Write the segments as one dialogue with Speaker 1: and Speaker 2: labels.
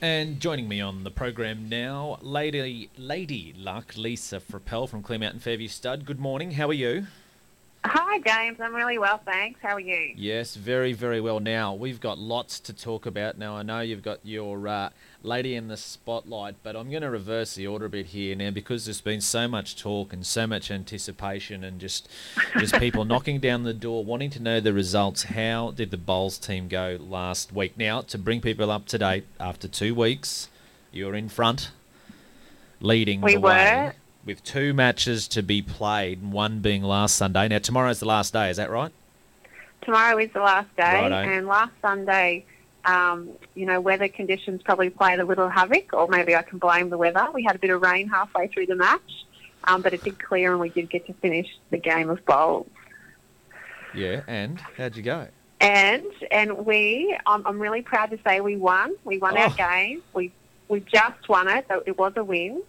Speaker 1: And joining me on the program now, Lady Lady Luck, Lisa Frappell from Clear Mountain Fairview Stud. Good morning. How are you?
Speaker 2: Hi, James. I'm really well, thanks. How are you?
Speaker 1: Yes, very, very well. Now, we've got lots to talk about. Now, I know you've got your uh, lady in the spotlight, but I'm going to reverse the order a bit here now because there's been so much talk and so much anticipation and just just people knocking down the door wanting to know the results. How did the Bowls team go last week? Now, to bring people up to date, after two weeks, you're in front, leading
Speaker 2: We
Speaker 1: the
Speaker 2: were.
Speaker 1: With two matches to be played, one being last Sunday. Now, tomorrow's the last day, is that right?
Speaker 2: Tomorrow is the last day,
Speaker 1: Righto.
Speaker 2: and last Sunday, um, you know, weather conditions probably played a little havoc, or maybe I can blame the weather. We had a bit of rain halfway through the match, um, but it did clear, and we did get to finish the game of bowls.
Speaker 1: Yeah, and how'd you go?
Speaker 2: And and we, I'm, I'm really proud to say we won. We won
Speaker 1: Oh.
Speaker 2: our game. We we just won it. So it was a win.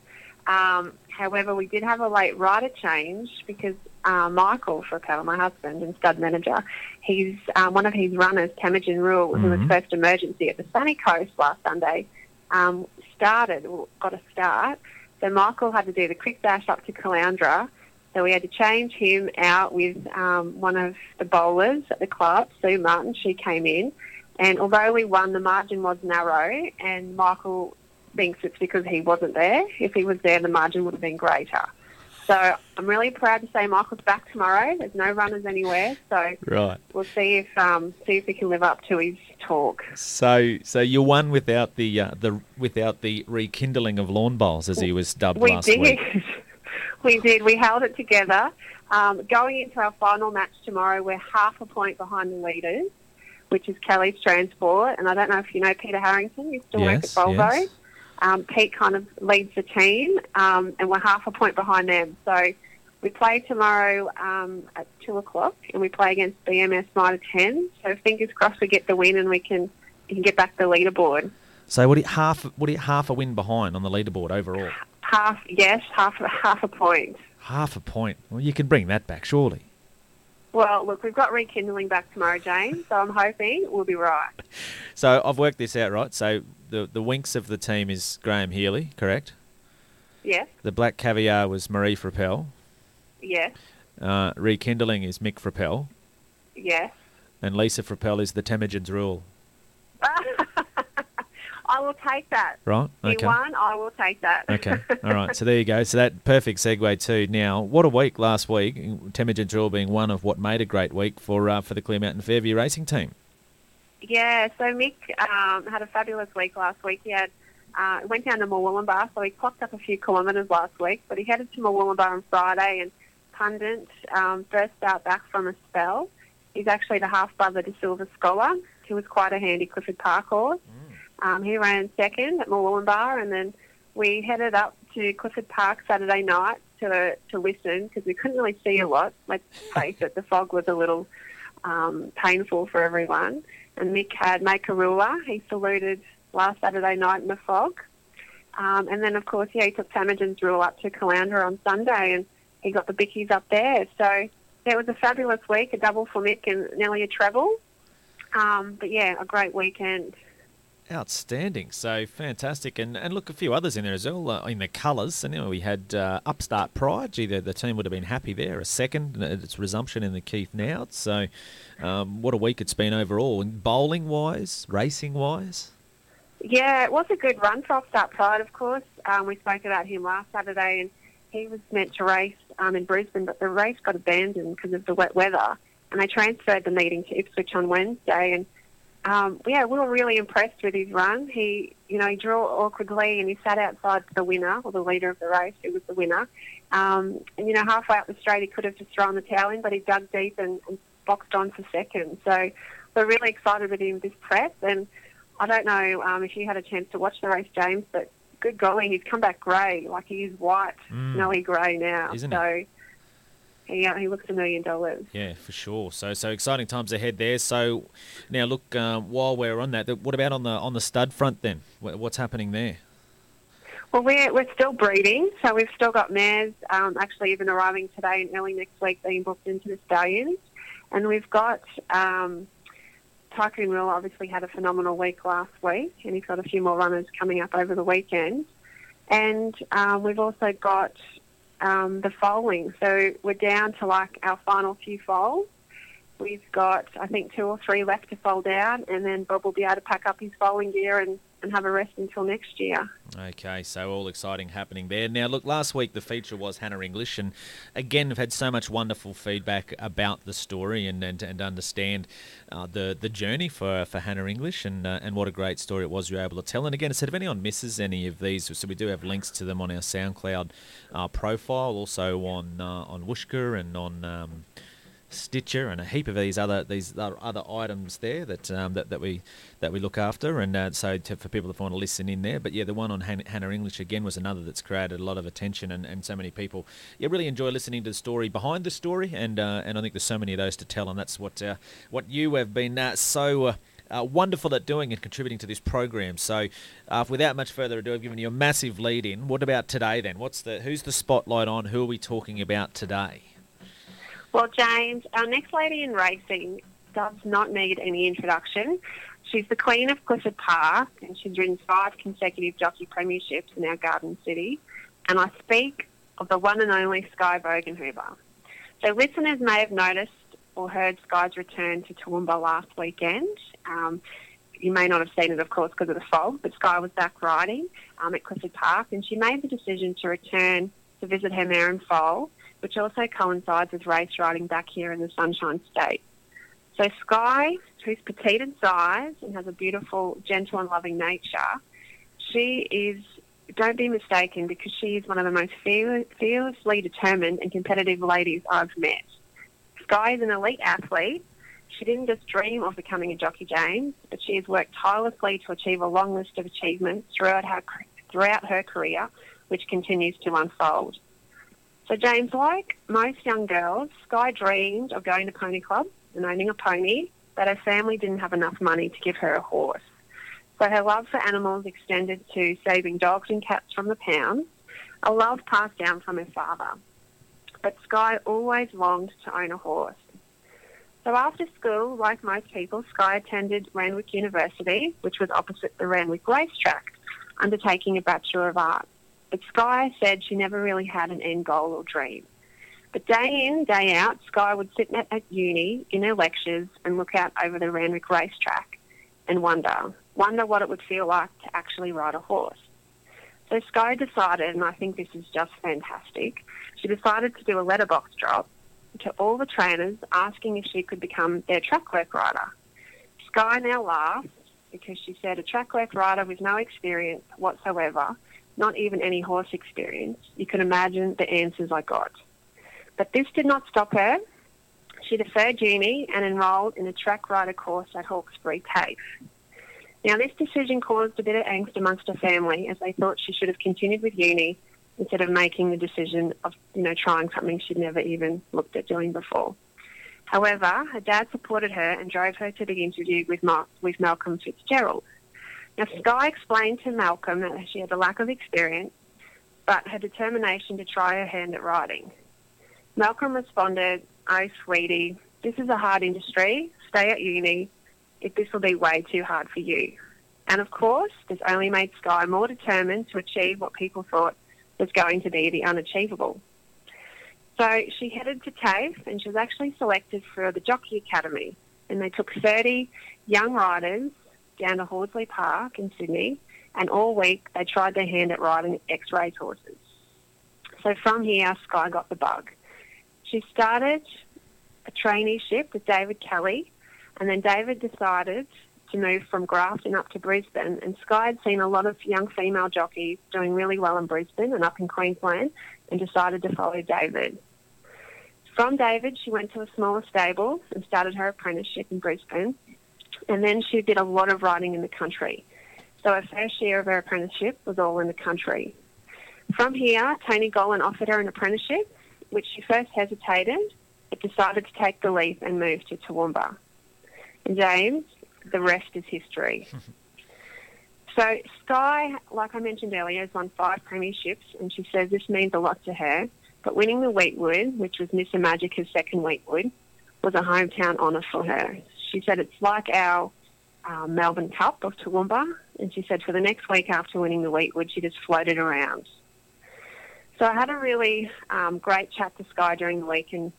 Speaker 2: Um, however, we did have a late rider change because uh, Michael Frappell, my husband and stud manager, he's um, one of his runners, Temujin Rule, who was
Speaker 1: Mhm.
Speaker 2: first emergency at the Sunny Coast last Sunday, um, started got a start. So Michael had to do the quick dash up to Caloundra. So we had to change him out with um, one of the bowlers at the club, Sue Martin. She came in, and although we won, the margin was narrow, and Michael thinks it's because he wasn't there. If he was there, the margin would have been greater. So I'm really proud to say Michael's back tomorrow. There's no runners anywhere, so
Speaker 1: Right.
Speaker 2: we'll see if um, see if he can live up to his talk.
Speaker 1: So, so you won without the uh, the without the rekindling of lawn bowls, as he was dubbed
Speaker 2: We
Speaker 1: last
Speaker 2: did.
Speaker 1: week.
Speaker 2: we did. We held it together. Um, going into our final match tomorrow, we're half a point behind the leaders, which is Kelly's Transport. And I don't know if you know Peter Harrington. You still work at
Speaker 1: Yes,
Speaker 2: Volvo.
Speaker 1: yes.
Speaker 2: Um, Pete kind of leads the team, um, and we're half a point behind them. So we play tomorrow um, at two o'clock, and we play against BMS Mitre ten. So fingers crossed we get the win, and we can we can get back the leaderboard.
Speaker 1: So, what half what half a win behind on the leaderboard overall?
Speaker 2: Half yes, half half a point.
Speaker 1: Half a point. Well, you can bring that back, surely.
Speaker 2: Well, look, we've got rekindling back tomorrow, Jane, so I'm hoping we'll be right.
Speaker 1: So I've worked this out, right? So the the Winx of the team is Graham Healy, correct?
Speaker 2: Yes,
Speaker 1: The black caviar was Marie Frappell.
Speaker 2: yes,
Speaker 1: Uh, rekindling is Mick Frappell,
Speaker 2: yes.
Speaker 1: and Lisa Frappell is the Temujin's rule,
Speaker 2: I will take that.
Speaker 1: right?
Speaker 2: He won, I will take that.
Speaker 1: Okay. All right. So there you go. So that perfect segue too. Now, what a week last week. Temujin Drill being one of what made a great week for uh, for the Clear Mountain Fairview racing team.
Speaker 2: yeah, so Mick um, had a fabulous week last week. He had uh, went down to Murwillumbah, so he clocked up a few kilometres last week, but he headed to Murwillumbah on Friday and pundit um, first start back from a spell. He's actually the half brother to Silver Scholar, who was quite a handy Clifford Park horse. Um, he ran second at Murwillumbah, and then we headed up to Clifford Park Saturday night to to listen because we couldn't really see a lot. Let's face it, the fog was a little um, painful for everyone. And Mick had Makarula. He saluted last Saturday night in the fog. Um, and then, of course, yeah, he took Temujin's rule up to Caloundra on Sunday, and he got the bickies up there. So yeah, it was a fabulous week, a double for Mick and nearly a treble. Um, but yeah, a great weekend.
Speaker 1: Outstanding. So fantastic. And and look, a few others in there as well uh, in the colours. And we had uh, Upstart Pride. Gee, the, the team would have been happy there. A second, its resumption in the Keith now. So um, what a week it's been overall. And bowling wise, racing wise.
Speaker 2: Yeah, it was a good run for Upstart Pride, of course. Um, we spoke about him last Saturday, and he was meant to race um, in Brisbane, but the race got abandoned because of the wet weather, and they transferred the meeting to Ipswich on Wednesday. And um, yeah, we were really impressed with his run. He, you know, he drew awkwardly, and he sat outside the winner or the leader of the race, who was the winner. Um, and you know, halfway up the straight, he could have just thrown the towel in, but he dug deep and, and boxed on for second. So we're really excited with him this prep and. I don't know um, if you had a chance to watch the race, James, but good golly, he's come back grey. Like he is white,
Speaker 1: Mm.
Speaker 2: snowy grey now.
Speaker 1: Isn't
Speaker 2: so he, uh, he looks a million dollars.
Speaker 1: Yeah, for sure. So so exciting times ahead there. So now look, um, while we're on that, what about on the on the stud front then? What's happening there?
Speaker 2: Well, we're, we're still breeding, so we've still got mares um, actually even arriving today and early next week being booked into the stallions. And we've got um, Tycoon Will obviously had a phenomenal week last week, and he's got a few more runners coming up over the weekend. And um, we've also got um, the foaling. So we're down to like our final few foals. We've got, I think, two or three left to fold down, and then Bob will be able to pack up his foaling gear and, and have a rest until next year.
Speaker 1: Okay, so all exciting happening there. Now, look, last week the feature was Hannah English, and again, we've had so much wonderful feedback about the story and and, and understand uh, the the journey for, for Hannah English, and uh, and what a great story it was you were able to tell. And again, I said if anyone misses any of these, so we do have links to them on our SoundCloud uh, profile, also on uh, on Whooshkaa and on. Um, Stitcher and a heap of these other these other items there that um, that, that we that we look after, and uh, so to, for people to want to listen in there. But yeah, the one on Han- Hannah English again was another that's created a lot of attention, and, and so many people yeah really enjoy listening to the story behind the story, and uh, and I think there's so many of those to tell, and that's what uh, what you have been uh, so. Uh, uh, wonderful at doing and contributing to this program. So, uh, without much further ado, I've given you a massive lead in. What about today then? What's the who's the spotlight on? Who are we talking about today?
Speaker 2: Well, James, our next lady in racing does not need any introduction. She's the queen of Clifford Park, and she's ridden five consecutive jockey premierships in our Garden City. And I speak of the one and only Skye Bogenhuber. So listeners may have noticed or heard Sky's return to Toowoomba last weekend. Um, you may not have seen it, of course, because of the fog, but Sky was back riding um, at Clifford Park, and she made the decision to return to visit her mare and foal which also coincides with race riding back here in the Sunshine State. So Sky, who's petite in size and has a beautiful, gentle and loving nature, she is, don't be mistaken, because she is one of the most fearlessly determined and competitive ladies I've met. Sky is an elite athlete. She didn't just dream of becoming a jockey, James, but she has worked tirelessly to achieve a long list of achievements throughout her, throughout her career, which continues to unfold. So James, like most young girls, Sky dreamed of going to Pony Club and owning a pony, but her family didn't have enough money to give her a horse. So her love for animals extended to saving dogs and cats from the pound, a love passed down from her father. But Sky always longed to own a horse. So after school, like most people, Sky attended Randwick University, which was opposite the Randwick racetrack, undertaking a Bachelor of Arts. But Sky said she never really had an end goal or dream. But day in, day out, Sky would sit at uni in her lectures and look out over the Randwick racetrack and wonder, wonder what it would feel like to actually ride a horse. So Sky decided, and I think this is just fantastic, she decided to do a letterbox drop to all the trainers asking if she could become their track work rider. Sky now laughs because she said a track work rider with no experience whatsoever not even any horse experience, you can imagine the answers I got. But this did not stop her. She deferred uni and enrolled in a track rider course at Hawkesbury TAFE. Now, this decision caused a bit of angst amongst her family as they thought she should have continued with uni instead of making the decision of, you know, trying something she'd never even looked at doing before. However, her dad supported her and drove her to the interview with, Mar- with Malcolm Fitzgerald, now, Sky explained to Malcolm that she had a lack of experience, but her determination to try her hand at writing. Malcolm responded, Oh, sweetie, this is a hard industry. Stay at uni. If this will be way too hard for you. And of course, this only made Sky more determined to achieve what people thought was going to be the unachievable. So she headed to TAFE and she was actually selected for the Jockey Academy. And they took 30 young riders down to Horsley Park in Sydney, and all week they tried their hand at riding X-race horses. So from here, Sky got the bug. She started a traineeship with David Kelly, and then David decided to move from Grafton up to Brisbane. And Sky had seen a lot of young female jockeys doing really well in Brisbane and up in Queensland, and decided to follow David. From David, she went to a smaller stable and started her apprenticeship in Brisbane and then she did a lot of riding in the country. So her first year of her apprenticeship was all in the country. From here, Tony Gollan offered her an apprenticeship, which she first hesitated, but decided to take the leap and move to Toowoomba. And James, the rest is history. so Sky, like I mentioned earlier, has won five premierships, and she says this means a lot to her. But winning the Weetwood, which was Miss Magica's second Weetwood, was a hometown honour for her. she said it's like our um, Melbourne Cup of Toowoomba, and she said for the next week after winning the Weetwood, she just floated around. So I had a really um, great chat to Sky during the week, and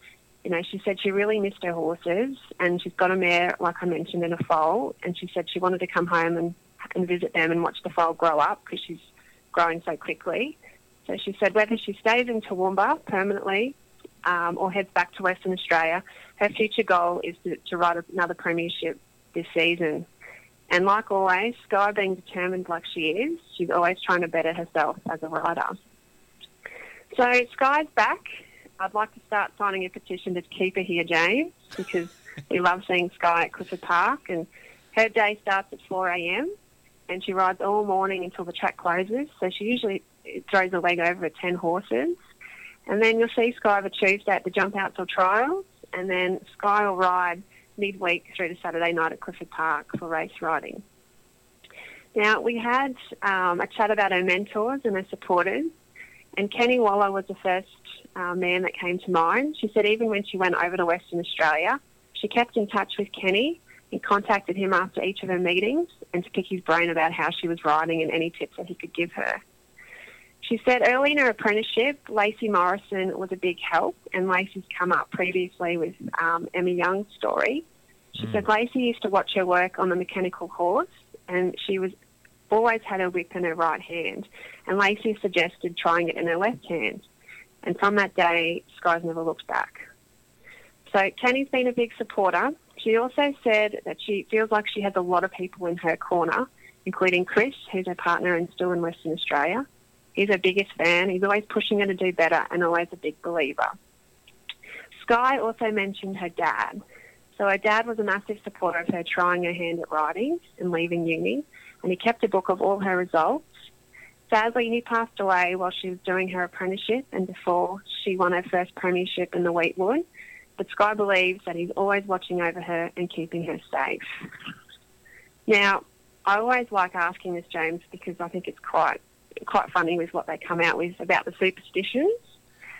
Speaker 2: you know, she said she really missed her horses, and she's got a mare, like I mentioned, in a foal, and she said she wanted to come home and and visit them and watch the foal grow up because she's growing so quickly. So she said whether she stays in Toowoomba permanently um, or heads back to Western Australia, her future goal is to, to ride another premiership this season. And like always, Sky being determined like she is, she's always trying to better herself as a rider. So Sky's back. I'd like to start signing a petition to keep her here, James, because we love seeing Sky at Clifford Park. And her day starts at 4 a.m. and she rides all morning until the track closes. So she usually throws a leg over 10 horses. And then you'll see Sky over Tuesday at the jump outs or trials. And then Sky will ride midweek through to Saturday night at Clifford Park for race riding. Now, we had um, a chat about her mentors and her supporters. And Kenny Waller was the first uh, man that came to mind. She said even when she went over to Western Australia, she kept in touch with Kenny and contacted him after each of her meetings and to pick his brain about how she was riding and any tips that he could give her. She said early in her apprenticeship, Lacey Morrison was a big help, and Lacey's come up previously with um, Emma Young's story. She mm. said Lacey used to watch her work on the mechanical horse, and she was always had her whip in her right hand, and Lacey suggested trying it in her left hand. And from that day, Sky's never looked back. So Kenny's been a big supporter. She also said that she feels like she has a lot of people in her corner, including Chris, who's her partner and still in Western Australia. He's her biggest fan. He's always pushing her to do better and always a big believer. Sky also mentioned her dad. So her dad was a massive supporter of her trying her hand at riding and leaving uni, and he kept a book of all her results Sadly, he passed away while she was doing her apprenticeship and before she won her first premiership in the Weetwood. But Sky believes that he's always watching over her and keeping her safe. Now, I always like asking this, James, because I think it's quite quite funny with what they come out with about the superstitions.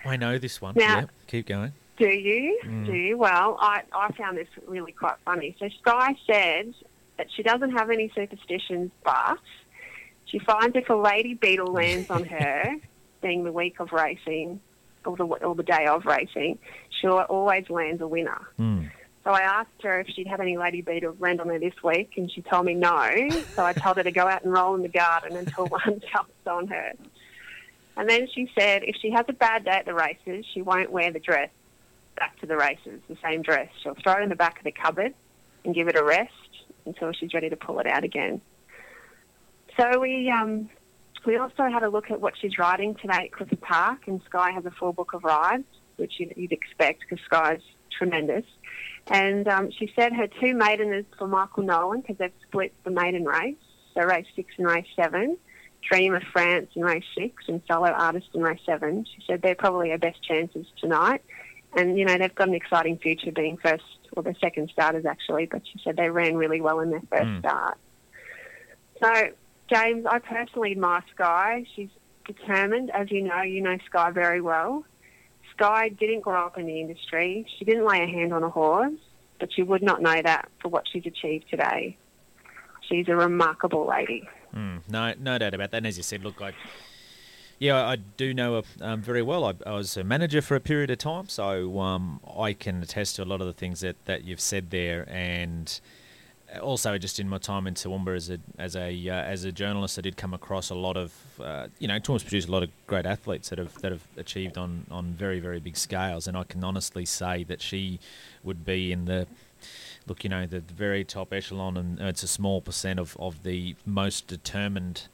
Speaker 1: I know this one. Now, yeah, keep going.
Speaker 2: Do you? Mm. Do you? Well, I, I found this really quite funny. So Sky said that she doesn't have any superstitions, but she finds if a lady beetle lands on her, being the week of racing or the, or the day of racing, she'll always lands a winner.
Speaker 1: Mm.
Speaker 2: So I asked her if she'd have any lady beetles land on her this week, and she told me no. So I told her to go out and roll in the garden until one jumps on her. And then she said if she has a bad day at the races, she won't wear the dress back to the races, the same dress. She'll throw it in the back of the cupboard and give it a rest until she's ready to pull it out again. So we um, we also had a look at what she's riding today at Clifford Park, and Sky has a full book of rides, which you'd, expect because Sky's tremendous. And um, she said her two maideners for Michael Nolan because they've split the maiden race, so race six and race seven. Dream of France in race six and Solo Artist in race seven. She said they're probably her best chances tonight. And, you know, they've got an exciting future being first, or the second starters actually, but she said they ran really well in their first mm. start. So James, I personally admire Sky. She's determined. As you know, you know Sky very well. Sky didn't grow up in the industry. She didn't lay a hand on a horse, but you would not know that for what she's achieved today. She's a remarkable lady.
Speaker 1: Mm, no, no doubt about that. And as you said, look, I, yeah, I do know her um, very well. I, I, was a manager for a period of time, so um, I can attest to a lot of the things that, that you've said there. And also just in my time in Toowoomba as a as a uh, as a journalist, I did come across a lot of uh, you know Toowoomba's produced a lot of great athletes that have that have achieved on on very very big scales, and I can honestly say that she would be in the look you know the, very top echelon, and it's a small percent of of the most determined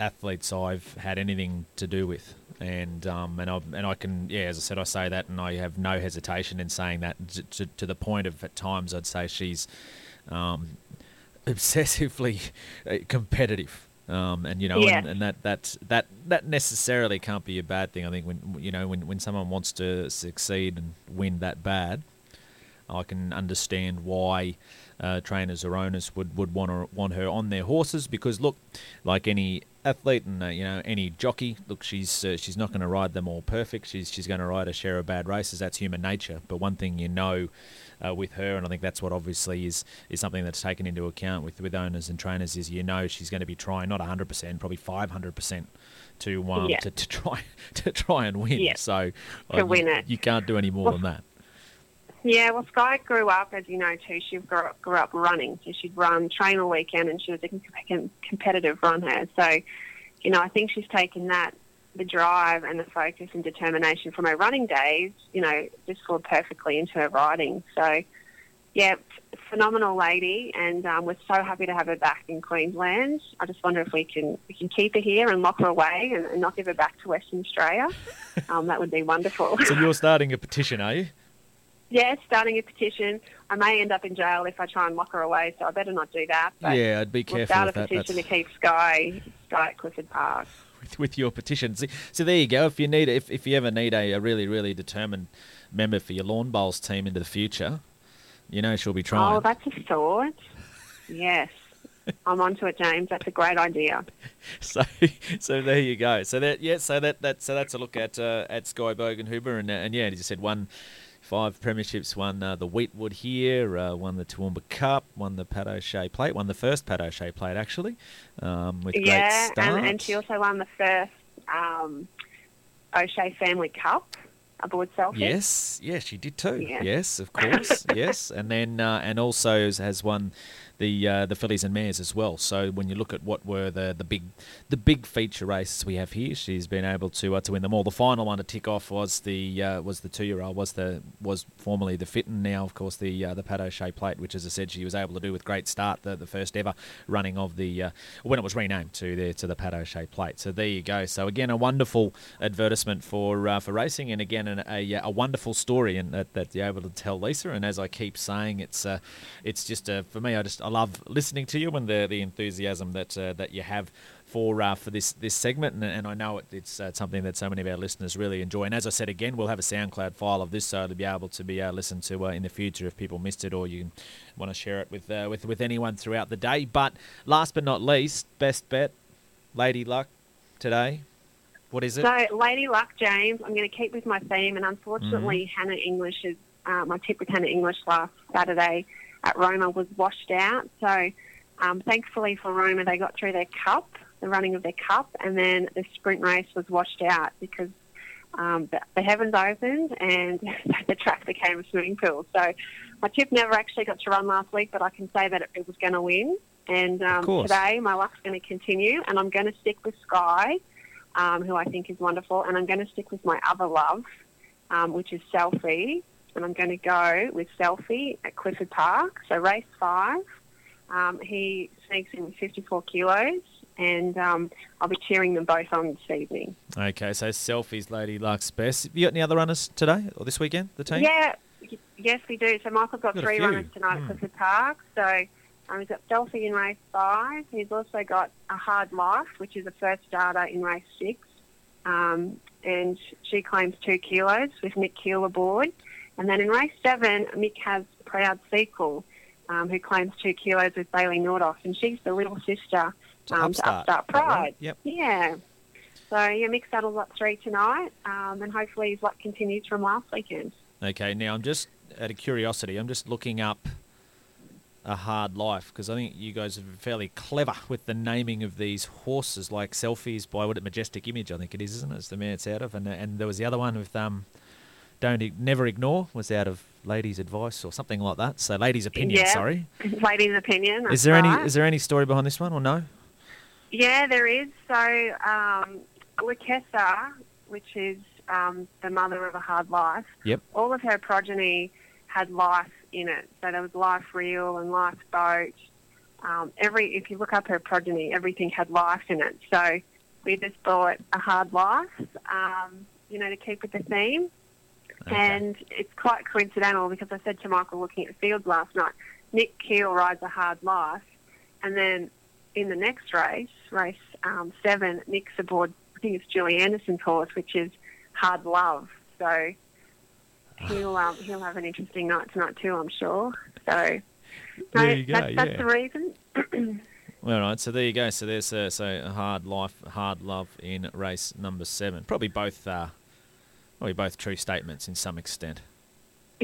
Speaker 1: athletes I've had anything to do with, and um, and I and I can yeah, as I said, I say that, and I have no hesitation in saying that. To, to, to the point of at times I'd say she's um, obsessively uh, competitive. Um, and you know, and, and, that that that that necessarily can't be a bad thing. I think when you know when when someone wants to succeed and win that bad, I can understand why uh, trainers or owners would, would want her, want her on their horses because look, like any athlete and uh, you know any jockey. Look, she's uh, she's not going to ride them all perfect. She's she's going to ride a share of bad races. That's human nature. But one thing you know uh, with her, and I think that's what obviously is is something that's taken into account with with owners and trainers is you know she's going to be trying not 100 percent, probably 500 percent to um
Speaker 2: Yeah.
Speaker 1: to, to try to try and win.
Speaker 2: Yeah.
Speaker 1: So
Speaker 2: To win
Speaker 1: you,
Speaker 2: it.
Speaker 1: you can't do any more
Speaker 2: Well,
Speaker 1: than that.
Speaker 2: Yeah, well, Sky grew up, as you know, too. She grew up, grew up running. So she'd run train all weekend and she was a com- com- competitive runner. So, you know, I think she's taken that, the drive and the focus and determination from her running days, you know, just flowed perfectly into her riding. So, yeah, phenomenal lady, and um, we're so happy to have her back in Queensland. I just wonder if we can we can keep her here and lock her away and, and not give her back to Western Australia. Um, that would be wonderful.
Speaker 1: So you're starting a petition, are you?
Speaker 2: Yeah, starting a petition. I may end up in jail if I try and lock her away, so I better not do that. But
Speaker 1: yeah, I'd be
Speaker 2: we'll
Speaker 1: careful
Speaker 2: start
Speaker 1: with
Speaker 2: a
Speaker 1: that.
Speaker 2: petition to keep Sky, Sky at Clifford Park.
Speaker 1: with, with your petition. So, so there you go. If you need, if, if you ever need a, a really really determined member for your lawn bowls team into the future, you know she'll be trying.
Speaker 2: Oh, that's a thought. Yes. I'm onto it, James. That's a great idea.
Speaker 1: So, so there you go. So that yeah, so that that so that's a look at uh, at Skye Bogenhuber and uh, and yeah, as you said, won five premierships, won uh, the Weetwood here, uh, won the Toowoomba Cup, won the Pat O'Shea Plate, won the first Pat O'Shea Plate actually, um, with great
Speaker 2: yeah,
Speaker 1: start.
Speaker 2: and, and she also won the first um, O'Shea Family Cup aboard Selfie.
Speaker 1: Yes, yes, she did too.
Speaker 2: Yeah.
Speaker 1: Yes, of course. yes, and then uh, and also has- has won the uh, the fillies and mares as well. So when you look at what were the, the big the big feature races we have here, she's been able to uh, to win them all. The final one to tick off was the uh, was the two year old was the was formerly the Fitton. Now of course the uh, the Pat O'Shea Plate, which as I said she was able to do with great start the, the first ever running of the uh, when it was renamed to the to the Pat O'Shea Plate. So there you go. So again a wonderful advertisement for uh, for racing, and again an, a a wonderful story, and that, that you're able to tell Lisa. And as I keep saying, it's uh, it's just for me. I just I love listening to you and the the enthusiasm that uh, that you have for uh, for this this segment, and, and I know it, it's uh, something that so many of our listeners really enjoy. And as I said again, we'll have a SoundCloud file of this, so to be able to be uh, listened to uh, in the future if people missed it, or you want to share it with uh, with with anyone throughout the day. But last but not least, best bet, Lady Luck today. What is it?
Speaker 2: So, Lady Luck, James, I'm going to keep with my theme, and unfortunately,
Speaker 1: Mm-hmm.
Speaker 2: Hannah English is uh, my tip with Hannah English last Saturday at Roma was washed out. So, um, thankfully for Roma, they got through their cup, the running of their cup, and then the sprint race was washed out because um, the, the heavens opened and the track became a swimming pool. So, my chip never actually got to run last week, but I can say that it, it was going to win. And um, today, my luck's going to continue, and I'm going to stick with Sky um, who I think is wonderful. And I'm going to stick with my other love, um, which is Selfie. And I'm going to go with Selfie at Clifford Park. So race five. Um, he sneaks in with 54 kilos, and um, I'll be cheering them both on this evening.
Speaker 1: Okay, so selfies, Lady Luck's best. You got any other runners today or this weekend? The team?
Speaker 2: Yeah, yes, we do. So Michael's got,
Speaker 1: Got
Speaker 2: three runners tonight
Speaker 1: Hmm.
Speaker 2: at Clifford Park. So um, he's got Selfie in race five. He's also got A Hard Life, which is a first starter in race six. Um, and she claims two kilos with Nick Keel aboard. And then in race seven, Mick has Proud Sequel, um, who claims two kilos with Bailey Nordoff. And she's the little sister
Speaker 1: To
Speaker 2: um,
Speaker 1: Upstart.
Speaker 2: to Upstart
Speaker 1: Is that right?
Speaker 2: Pride.
Speaker 1: Yep.
Speaker 2: Yeah. So, yeah, Mick saddles up three tonight, um, and hopefully his luck continues from last weekend.
Speaker 1: Okay, now I'm just out of curiosity. I'm just looking up a hard life because I think you guys are fairly clever with the naming of these horses, like selfies by what it majestic image. I think it is, isn't it? It's the man it's out of, and and there was the other one with um, don't never ignore was out of ladies' advice or something like that. So ladies' opinion.
Speaker 2: Yeah.
Speaker 1: Sorry.
Speaker 2: Lady's opinion.
Speaker 1: Is there
Speaker 2: right.
Speaker 1: any is there any story behind this one or no?
Speaker 2: Yeah, there is. So, um, which is um, the mother of a hard life,
Speaker 1: Yep.
Speaker 2: all of her progeny had life in it. So there was life reel and life boat. Um, every if you look up her progeny, everything had life in it. So we just bought a hard life, um, you know, to keep with the theme.
Speaker 1: Okay.
Speaker 2: And it's quite coincidental because I said to Michael looking at the fields last night, Nick Keel rides a hard life, and then in the next race, race um, seven, Nick's aboard. I think it's Julie Anderson's horse, which is Hard Love. So he'll um, he'll have an interesting night tonight too, I'm sure. So no,
Speaker 1: There you go,
Speaker 2: that's, that's
Speaker 1: yeah.
Speaker 2: the reason.
Speaker 1: All right, so there you go. So there's uh, so a hard life, hard love in race number seven. Probably both, uh, probably both true statements in some extent.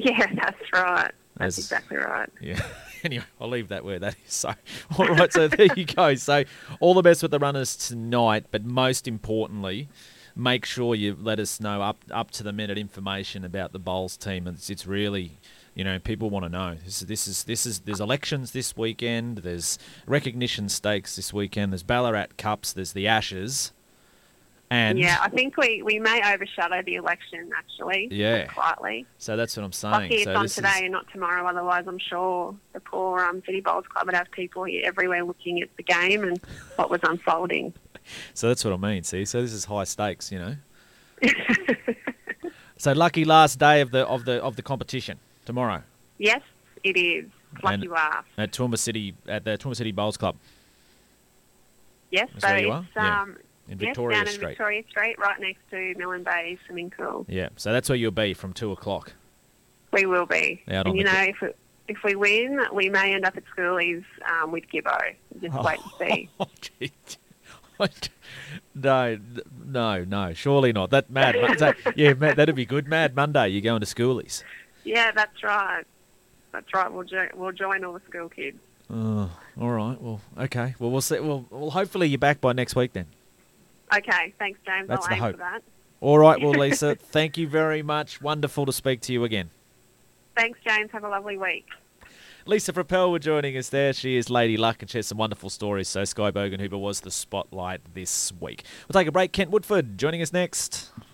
Speaker 2: Yeah, that's right. That's exactly right.
Speaker 1: Yeah. anyway, I'll leave that where that is. So, all right. So there you go. So, all the best with the runners tonight, but most importantly, make sure you let us know up up to the minute information about the bowls team. It's, it's really, you know, people want to know. This is this is this is there's elections this weekend. There's recognition stakes this weekend. There's Ballarat Cups. There's the Ashes. And
Speaker 2: yeah, I think we, we may overshadow the election actually.
Speaker 1: Yeah.
Speaker 2: Quietly.
Speaker 1: so that's what I'm saying.
Speaker 2: Lucky it's
Speaker 1: so
Speaker 2: on today
Speaker 1: is,
Speaker 2: and not tomorrow. Otherwise, I'm sure the poor um, City Bowls Club would have people here everywhere looking at the game and what was unfolding.
Speaker 1: so that's what I mean. See, so this is high stakes, you know. So lucky last day of the of the of the competition tomorrow
Speaker 2: yes, it is. Lucky
Speaker 1: And-
Speaker 2: laugh.
Speaker 1: at Toowoomba City at the Toowoomba City Bowls Club
Speaker 2: Yes,
Speaker 1: That's
Speaker 2: so it's
Speaker 1: are? Yeah. In
Speaker 2: yes,
Speaker 1: Victoria
Speaker 2: down in
Speaker 1: Street.
Speaker 2: Victoria Street, right next to Milne Bay Swimming Pool.
Speaker 1: Yeah, so that's where you'll be from two o'clock.
Speaker 2: We will be.
Speaker 1: Out on
Speaker 2: and you
Speaker 1: the
Speaker 2: know, if it, if we win, we may end up at schoolies um, with Gibbo. Just wait and see.
Speaker 1: Oh, gee. no, no, no, surely not. That mad, that, yeah, mad, that'd be good. Mad Monday, you're going to schoolies.
Speaker 2: Yeah, that's right. That's right. We'll jo- we'll join all the school kids.
Speaker 1: Oh, all right. Well, okay. Well, we'll see. Well, well, hopefully you're back by next week then.
Speaker 2: Okay, thanks, James.
Speaker 1: That's
Speaker 2: I'll
Speaker 1: the hope.
Speaker 2: for that.
Speaker 1: All right. Well, Lisa, thank you very much. Wonderful to speak to you again.
Speaker 2: Thanks, James. Have a lovely week.
Speaker 1: Lisa Frappell were joining us there. She is Lady Luck and she has some wonderful stories. So Skye Bogenhuber was the spotlight this week. We'll take a break. Kent Woodford joining us next.